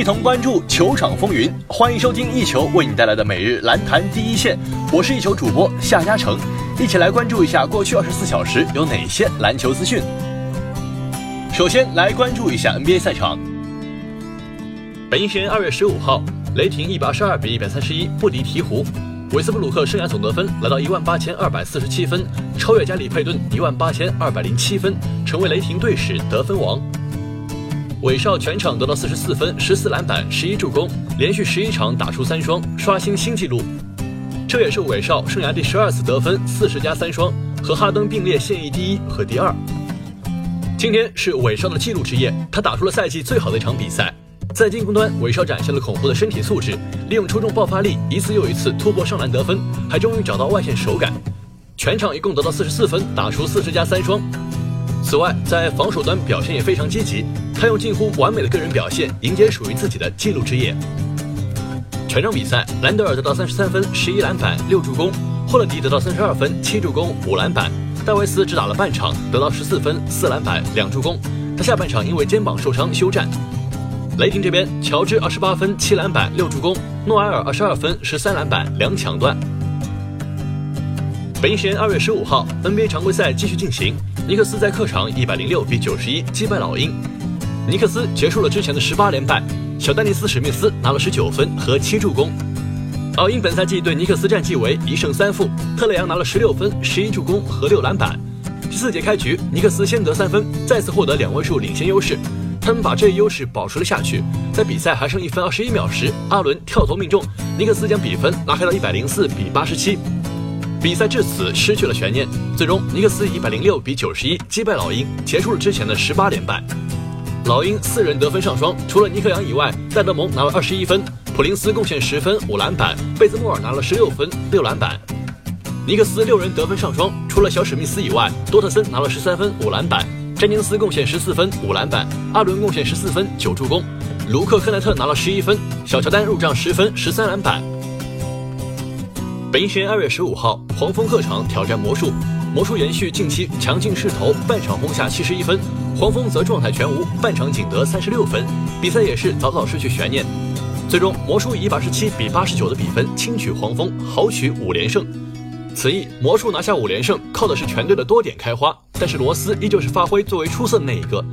一同关注球场风云。欢迎收听一球为你带来的每日篮坛第一线，我是一球主播夏嘉诚，一起来关注一下过去二十四小时有哪些篮球资讯。首先来关注一下 NBA 赛场。北京时间二月十五号，雷霆一百二十二比一百三十一不敌鹈鹕。韦斯布鲁克生涯总得分来到一万八千二百四十七分，超越加里佩顿一万八千二百零七分，成为雷霆队史得分王。韦少全场得到四十四分、十四篮板、十一助攻，连续十一场打出三双，刷新新纪录。这也是韦少生涯第十二次得分四十加三双，和哈登并列现役第一和第二。今天是韦少的纪录之夜，他打出了赛季最好的一场比赛。在进攻端，韦少展现了恐怖的身体素质，利用出众爆发力，一次又一次突破上篮得分，还终于找到外线手感。全场一共得到四十四分，打出四十加三双。此外，在防守端表现也非常积极，他用近乎完美的个人表现迎接属于自己的纪录之夜。全场比赛，兰德尔得到三十三分、十一篮板、六助攻；霍勒迪得到三十二分、七助攻、五篮板；戴维斯只打了半场，得到十四分、四篮板、两助攻。他下半场因为肩膀受伤休战。雷霆这边，乔治二十八分、七篮板、六助攻；诺埃尔二十二分、十三篮板、两抢断。北京时间二月十五号，NBA 常规赛继续进行，尼克斯在客场一百零六比九十一击败老鹰。尼克斯结束了之前的十八连败，小丹尼斯史密斯拿了十九分和七助攻。老鹰本赛季对尼克斯战绩为一胜三负，特雷杨拿了十六分、十一助攻和六篮板。第四节开局，尼克斯先得三分，再次获得两位数领先优势。他们把这一优势保持了下去，在比赛还剩一分二十一秒时，阿伦跳投命中，尼克斯将比分拉开到一百零四比八十七。比赛至此失去了悬念，最终尼克斯一百零六比九十一击败老鹰，结束了之前的十八连败。老鹰四人得分上双，除了尼克杨以外，戴德蒙拿了二十一分，普林斯贡献十分五篮板，贝兹莫尔拿了十六分六篮板。尼克斯六人得分上双，除了小史密斯以外，多特森拿了十三分五篮板。詹宁斯贡献十四分五篮板，阿伦贡献十四分九助攻，卢克科奈特拿了十一分，小乔丹入账十分十三篮板。北京时间二月十五号，黄蜂客场挑战魔术，魔术延续近期强劲势头，半场轰下七十一分，黄蜂则状态全无，半场仅得三十六分，比赛也是早早失去悬念。最终，魔术以八十七比八十九的比分轻取黄蜂，豪取五连胜。此役魔术拿下五连胜，靠的是全队的多点开花，但是罗斯依旧是发挥最为出色的那一个。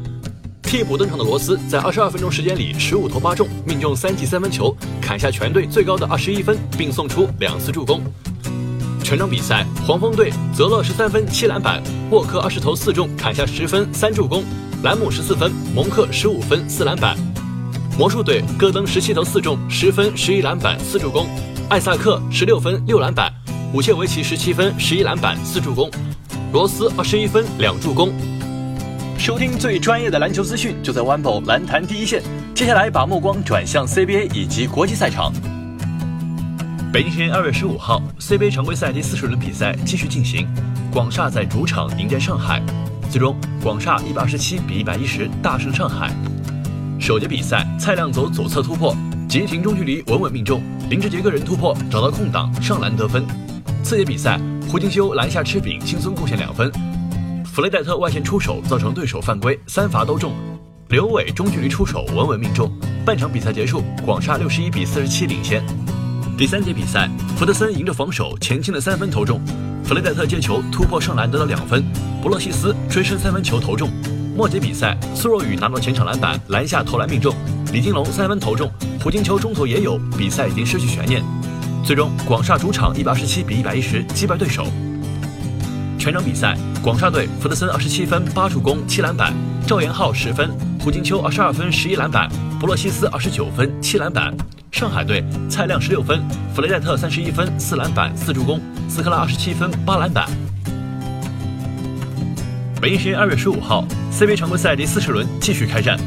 替补登场的罗斯在二十二分钟时间里十五投八中，命中三记三分球，砍下全队最高的二十一分，并送出两次助攻。全场比赛，黄蜂队泽勒十三分七篮板，沃克二十投四中，砍下十分三助攻，兰姆十四分，蒙克十五分四篮板。魔术队戈登十七投四中，十分十一篮板四助攻，艾萨克十六分六篮板。武切维奇十七分、十一篮板、四助攻；罗斯二十一分、两助攻。收听最专业的篮球资讯，就在 o n e 篮坛第一线。接下来把目光转向 CBA 以及国际赛场。北京时间二月十五号，CBA 常规赛第四十轮比赛继续进行，广厦在主场迎战上海，最终广厦一百二十七比一百一十大胜上海。首节比赛，蔡亮走左侧突破，急停中距离稳稳命中，林志杰个人突破找到空档上篮得分。次节比赛，胡金修篮下吃饼，轻松贡献两分；弗雷戴特外线出手，造成对手犯规，三罚都中；刘伟中距离出手，稳稳命中。半场比赛结束，广厦六十一比四十七领先。第三节比赛，福德森迎着防守前进的三分投中，弗雷戴特接球突破上篮得到两分，博洛西斯追身三分球投中。末节比赛，苏若雨拿到前场篮板，篮下投篮命中，李金龙三分投中，胡金秋中投也有，比赛已经失去悬念。最终，广厦主场一百二十七比一百一十击败对手。全场比赛，广厦队福德森二十七分八助攻七篮板，赵延浩十分，胡金秋二十二分十一篮板，博洛西斯二十九分七篮板。上海队蔡亮十六分，弗雷戴特三十一分四篮板四助攻，斯科拉二十七分八篮板。北京时间二月十五号，CBA 常规赛第四十轮继续开战，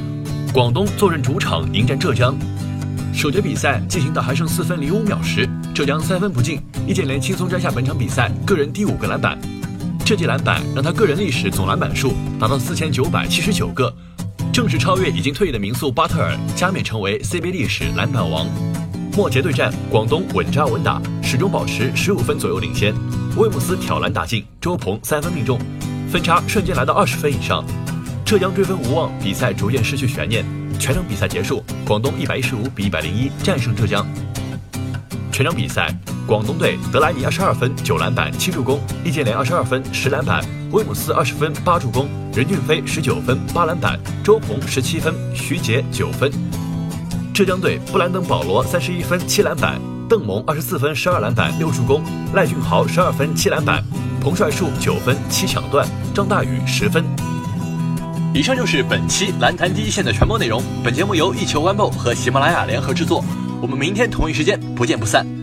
广东坐镇主场迎战浙江。首节比赛进行到还剩四分零五秒时，浙江三分不进，易建联轻松摘下本场比赛个人第五个篮板。这记篮板让他个人历史总篮板数达到四千九百七十九个，正式超越已经退役的名宿巴特尔，加冕成为 CBA 历史篮板王。末节对战，广东稳扎稳打，始终保持十五分左右领先。威姆斯挑篮打进，周鹏三分命中，分差瞬间来到二十分以上。浙江追分无望，比赛逐渐失去悬念。全场比赛结束，广东一百一十五比一百零一战胜浙江。全场比赛，广东队德莱尼二十二分九篮板七助攻，易建联二十二分十篮板，威姆斯二十分八助攻，任骏飞十九分八篮板，周鹏十七分，徐杰九分。浙江队布兰登·保罗三十一分七篮板，邓蒙二十四分十二篮板六助攻，赖俊豪十二分七篮板，彭帅树九分七抢断，张大宇十分。以上就是本期篮坛第一线的全部内容。本节目由一球 One Ball 和喜马拉雅联合制作。我们明天同一时间不见不散。